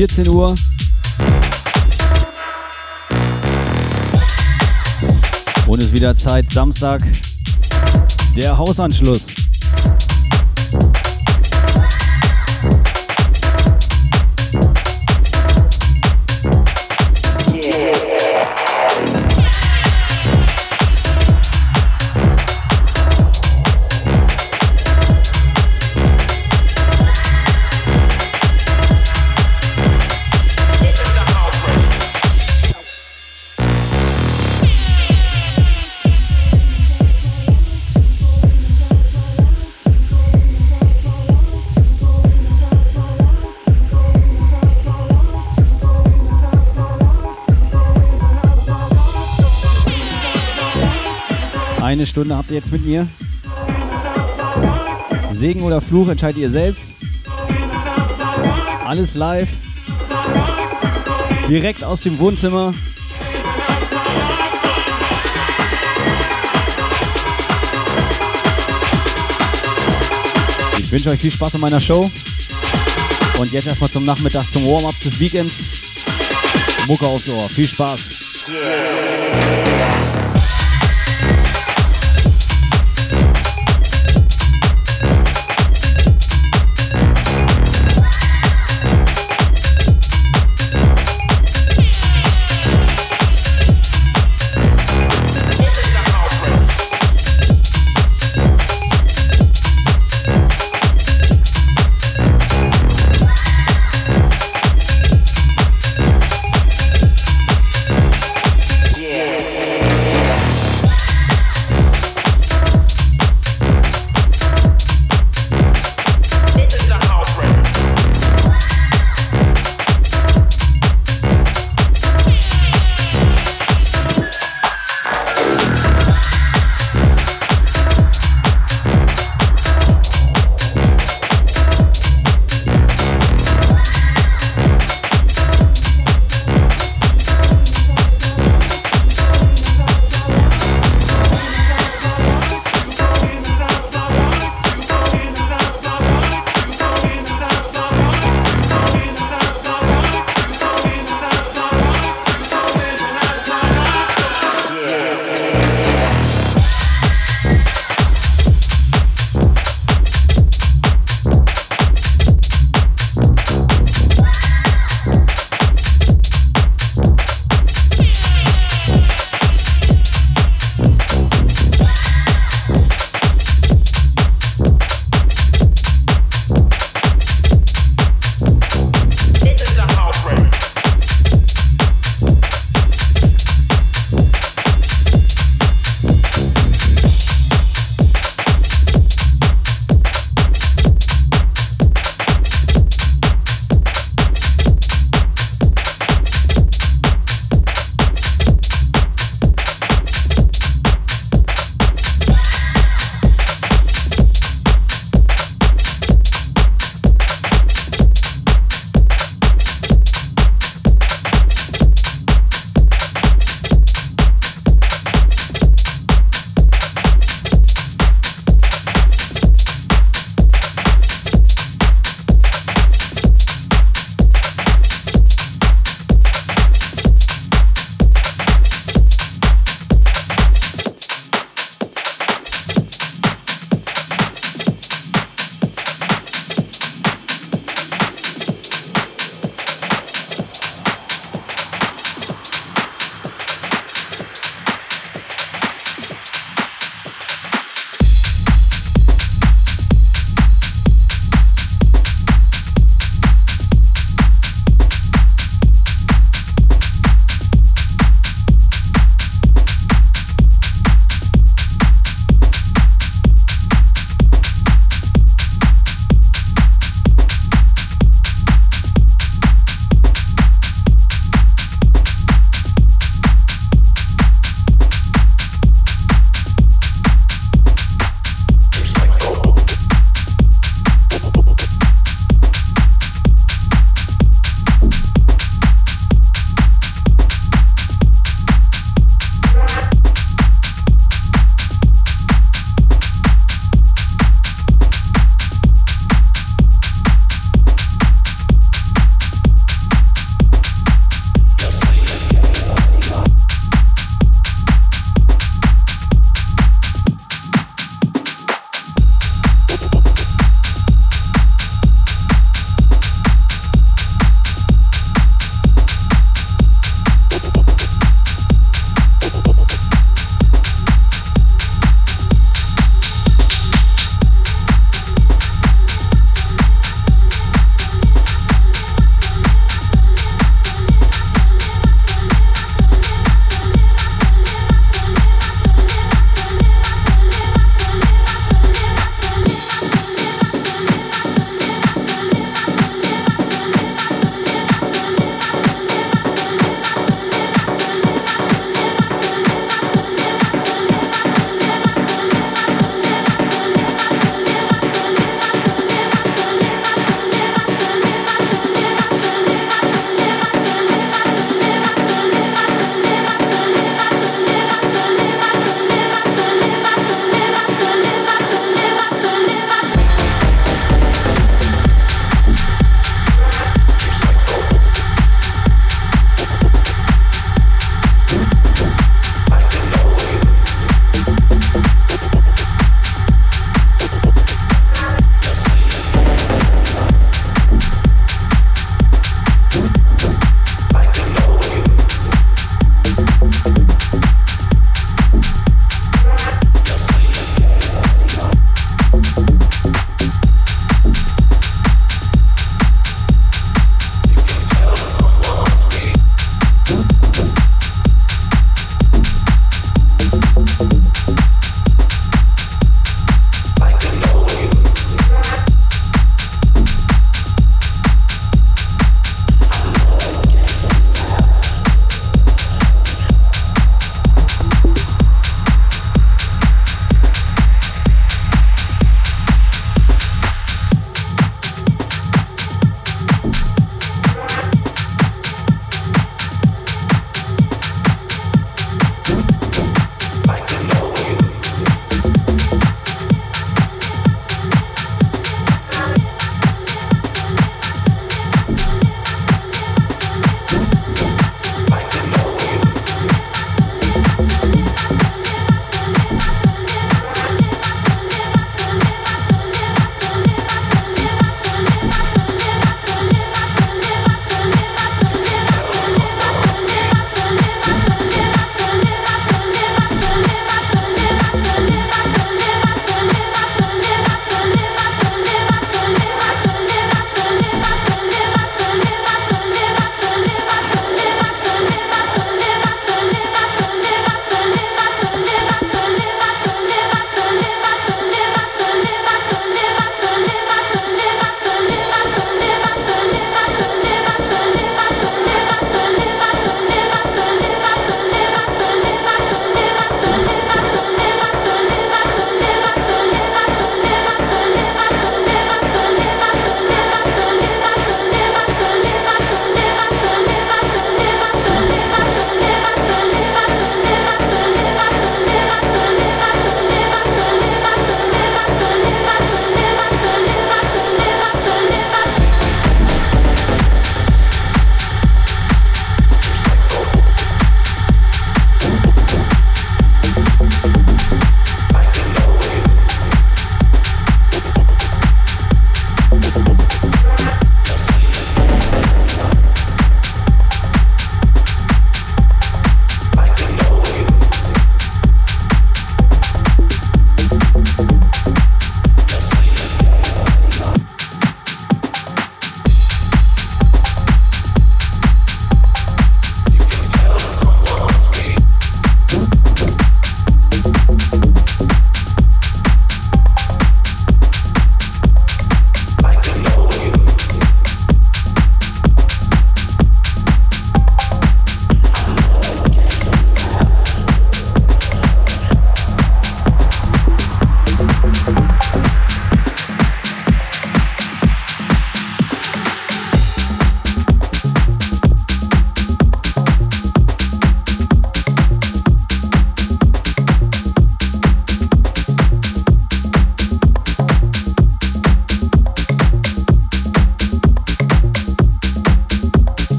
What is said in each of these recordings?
14 Uhr. Und es ist wieder Zeit, Samstag, der Hausanschluss. Stunde habt ihr jetzt mit mir. Segen oder Fluch entscheidet ihr selbst. Alles live. Direkt aus dem Wohnzimmer. Ich wünsche euch viel Spaß an meiner Show. Und jetzt erstmal zum Nachmittag, zum Warm-up des Weekends. Mucke aufs Ohr. Viel Spaß. Yeah.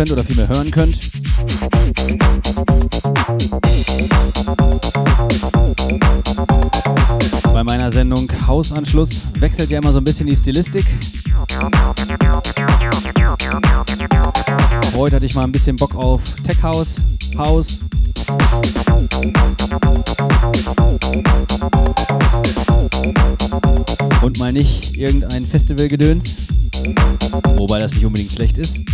Könnt oder vielmehr hören könnt. Bei meiner Sendung Hausanschluss wechselt ja immer so ein bisschen die Stilistik. Heute hatte ich mal ein bisschen Bock auf Tech House, House. Und mal nicht irgendein Festivalgedöns. Wobei das nicht unbedingt schlecht ist.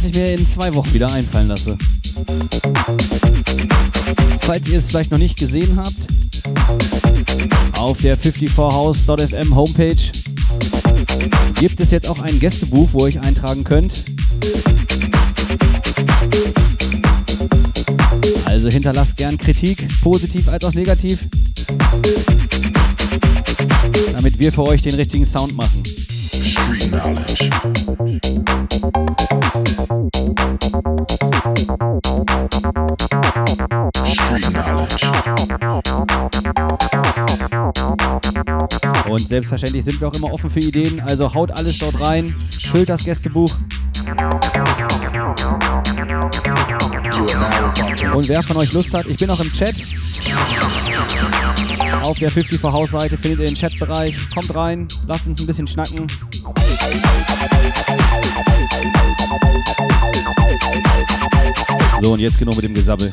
Was ich mir in zwei Wochen wieder einfallen lasse. Falls ihr es vielleicht noch nicht gesehen habt, auf der 54house.fm Homepage gibt es jetzt auch ein Gästebuch, wo ihr euch eintragen könnt. Also hinterlasst gern Kritik, positiv als auch negativ, damit wir für euch den richtigen Sound machen. Street Knowledge. Und selbstverständlich sind wir auch immer offen für Ideen, also haut alles dort rein, füllt das Gästebuch. Und wer von euch Lust hat, ich bin auch im Chat. Auf der 54 House Seite findet ihr den Chatbereich. Kommt rein, lasst uns ein bisschen schnacken. So, und jetzt genug mit dem Gesabbel.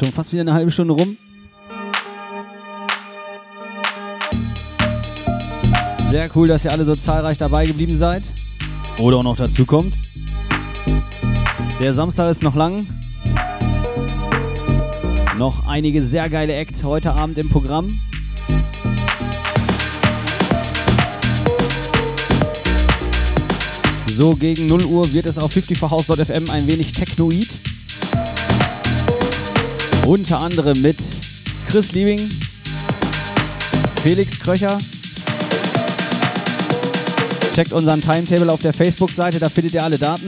Schon fast wieder eine halbe Stunde rum. Sehr cool, dass ihr alle so zahlreich dabei geblieben seid. Oder auch noch dazu kommt. Der Samstag ist noch lang. Noch einige sehr geile Acts heute Abend im Programm. So gegen 0 Uhr wird es auf 54house.fm ein wenig technoid. Unter anderem mit Chris Liebing, Felix Kröcher. Checkt unseren Timetable auf der Facebook-Seite, da findet ihr alle Daten.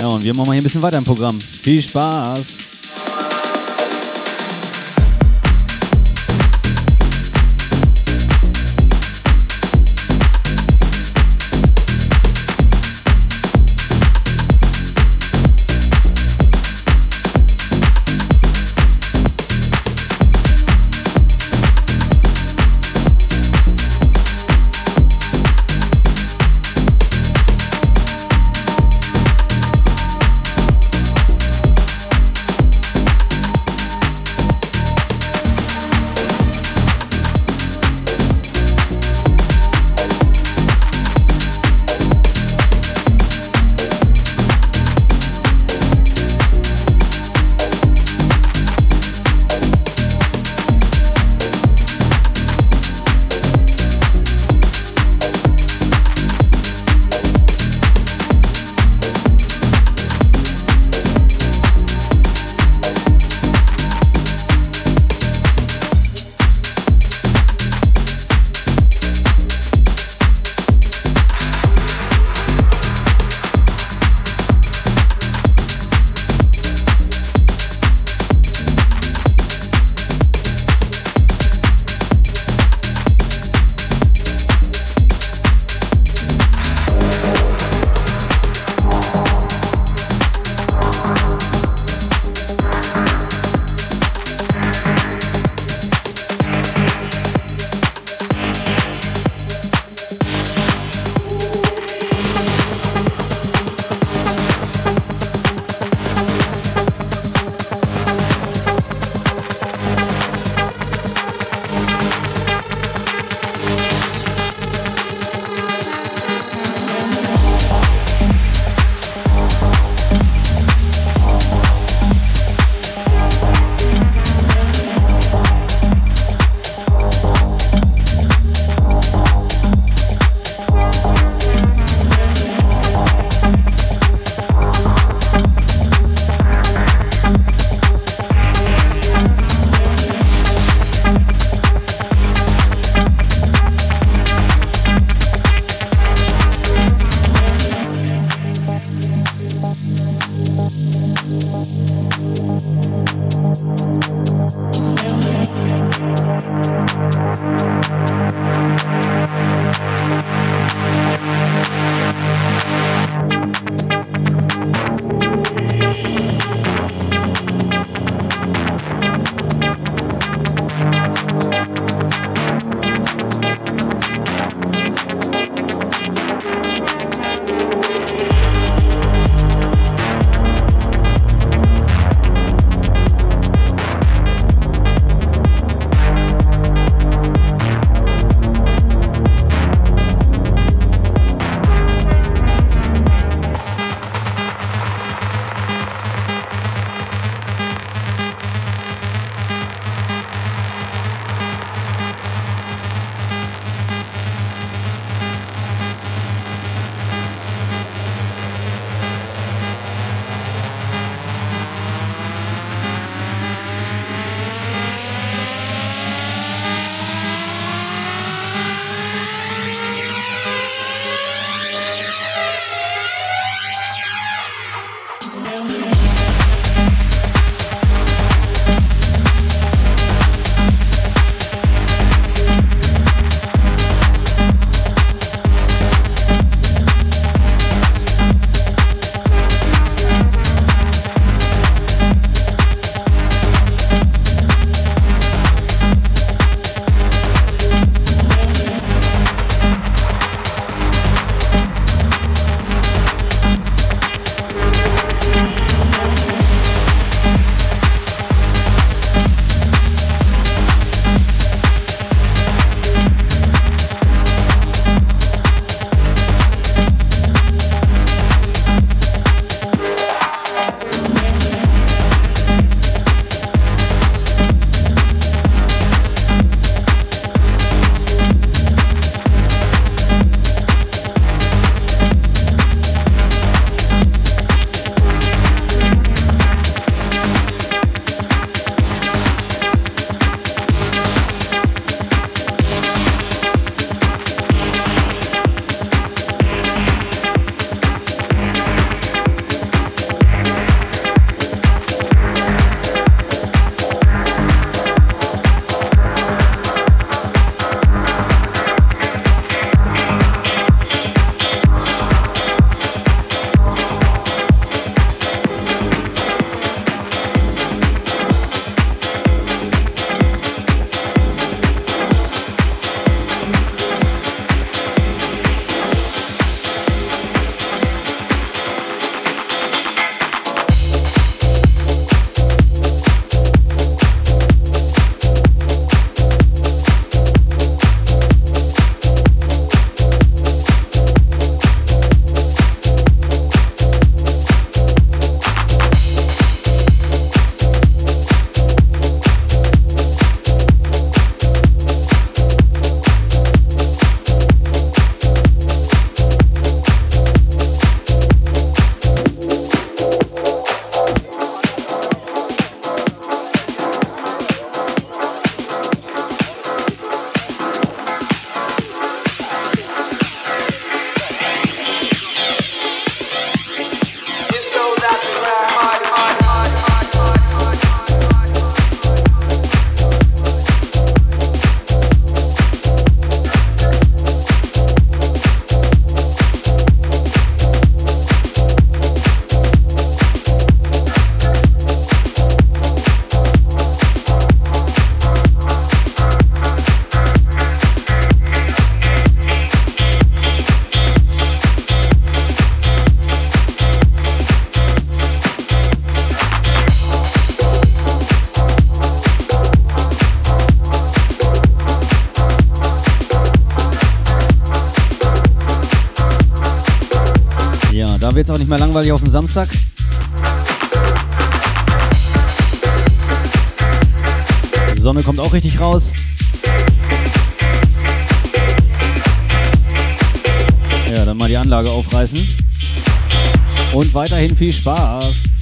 Ja, und wir machen mal hier ein bisschen weiter im Programm. Viel Spaß! Langweilig auf dem Samstag. Die Sonne kommt auch richtig raus. Ja, dann mal die Anlage aufreißen. Und weiterhin viel Spaß.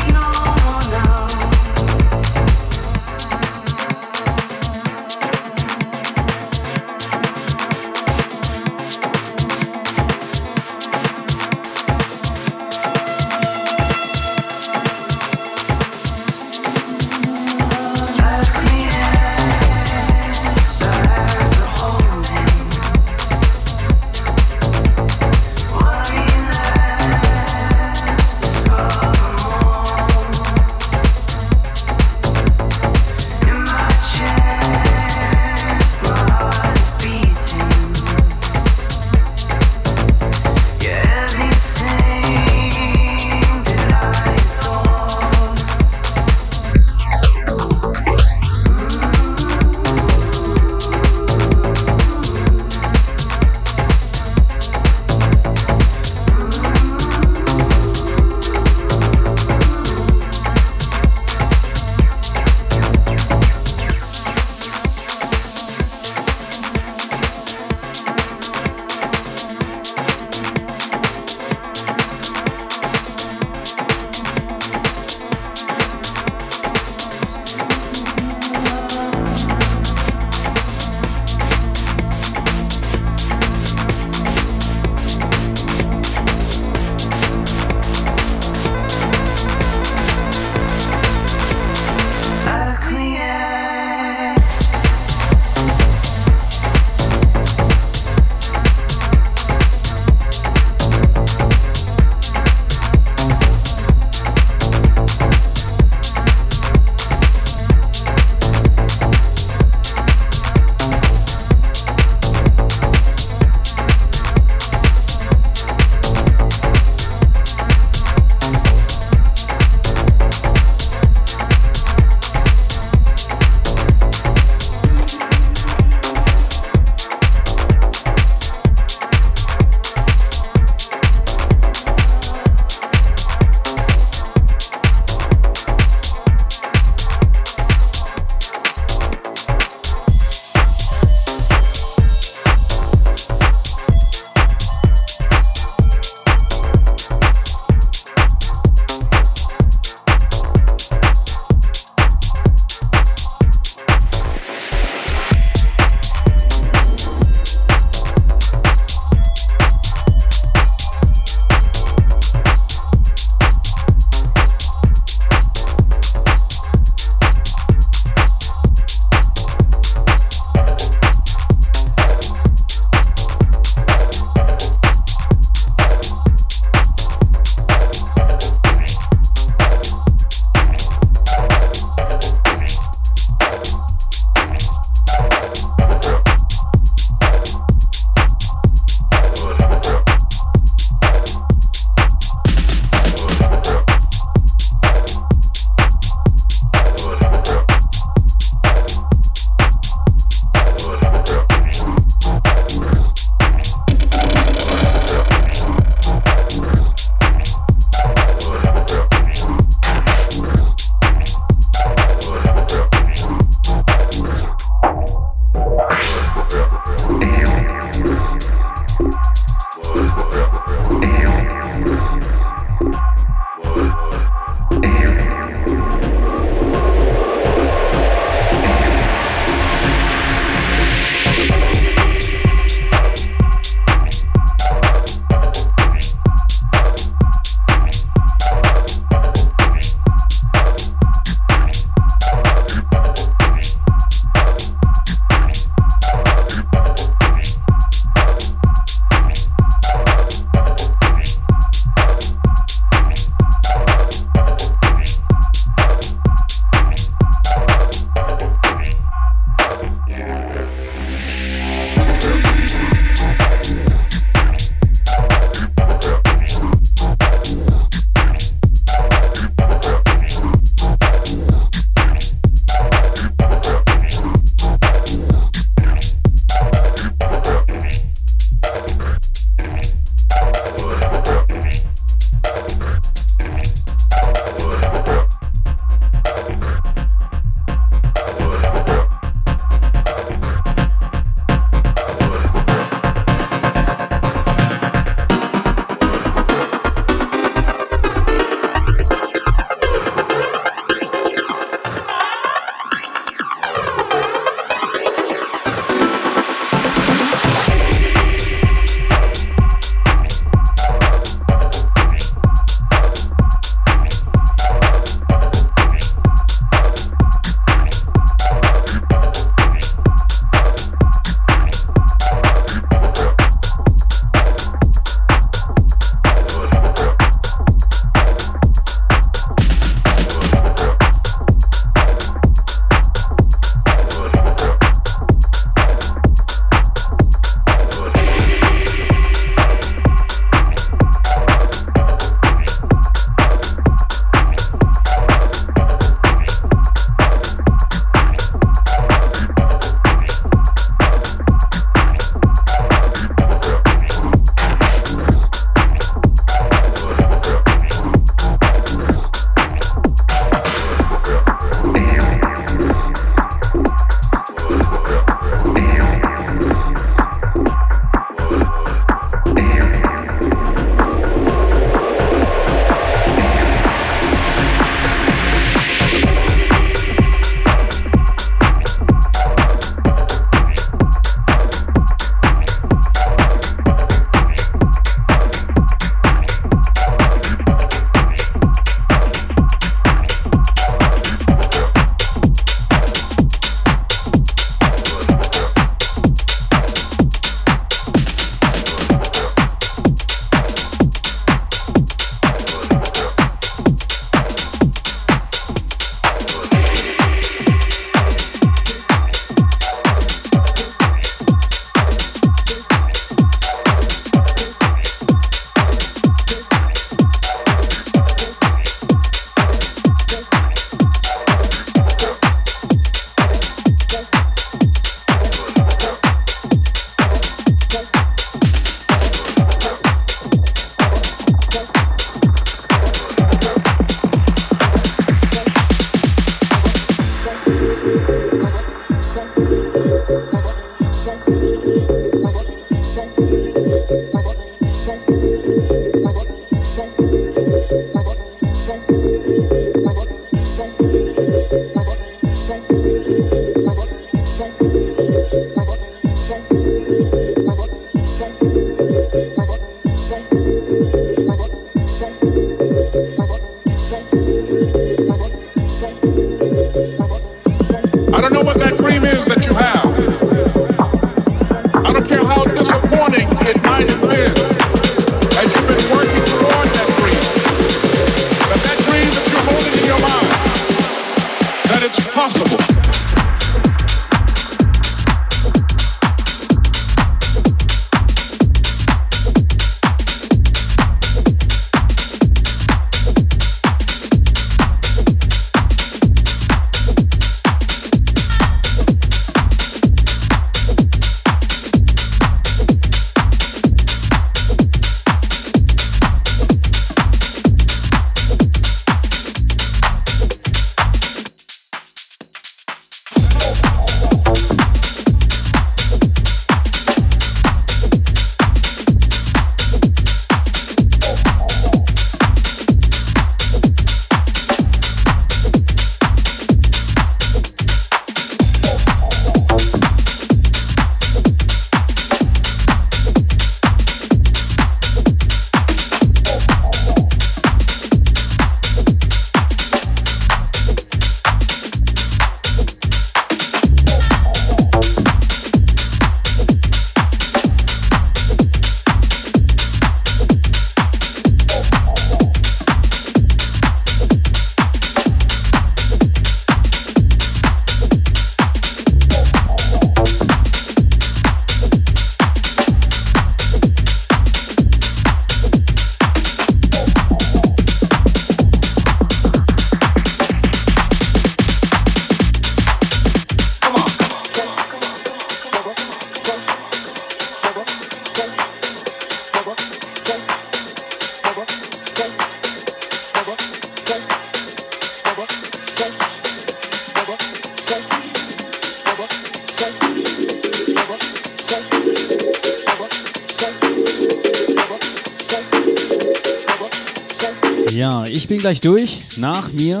Gleich durch. Nach mir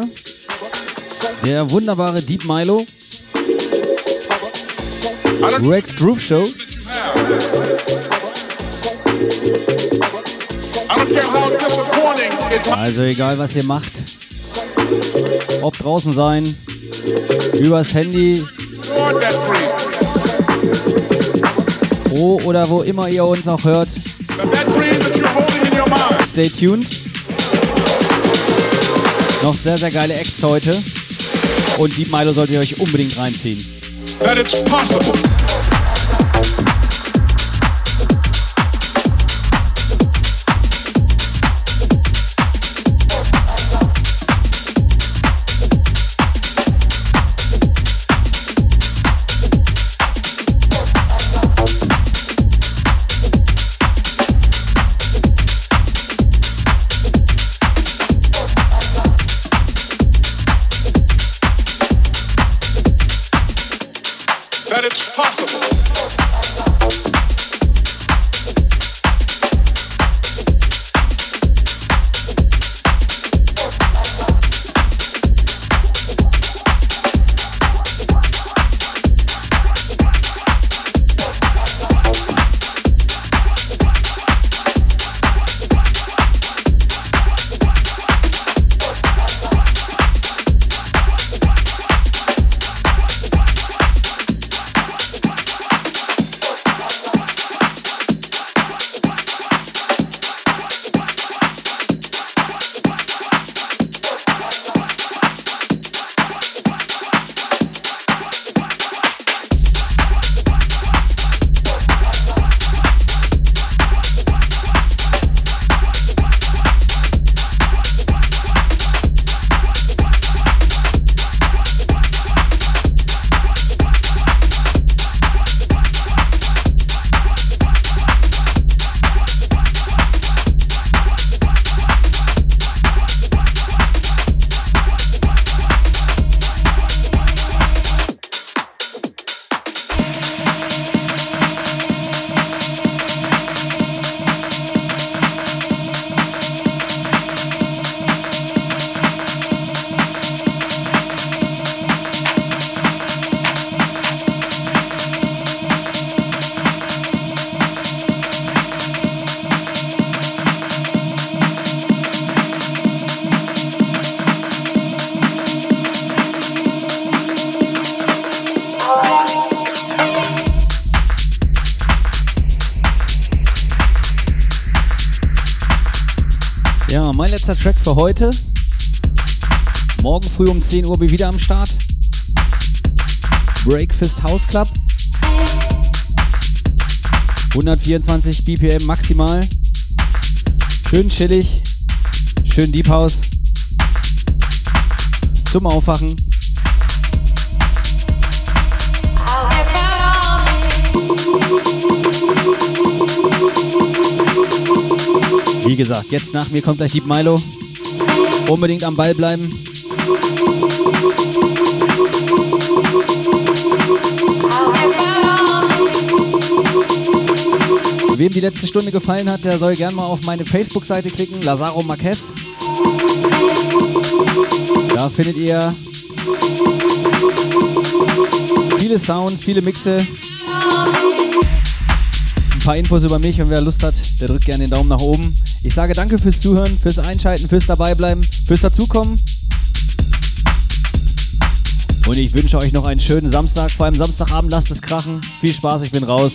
der wunderbare Deep Milo. Rex Groove Show. Also egal was ihr macht. Ob draußen sein, übers Handy. Wo oder wo immer ihr uns auch hört. Stay tuned. Noch sehr, sehr geile Acts heute. Und die Milo solltet ihr euch unbedingt reinziehen. That it's possible. Heute. Morgen früh um 10 Uhr bin ich wieder am Start. Breakfast House Club. 124 BPM maximal. Schön chillig. Schön Deep House. Zum Aufwachen. Wie gesagt, jetzt nach mir kommt gleich Deep Milo. Unbedingt am Ball bleiben. Wem die letzte Stunde gefallen hat, der soll gerne mal auf meine Facebook-Seite klicken, Lazaro Marquez. Da findet ihr viele Sounds, viele Mixe, ein paar Infos über mich und wer Lust hat, der drückt gerne den Daumen nach oben. Ich sage danke fürs Zuhören, fürs Einschalten, fürs Dabeibleiben, fürs Dazukommen. Und ich wünsche euch noch einen schönen Samstag, vor allem Samstagabend lasst es krachen. Viel Spaß, ich bin raus.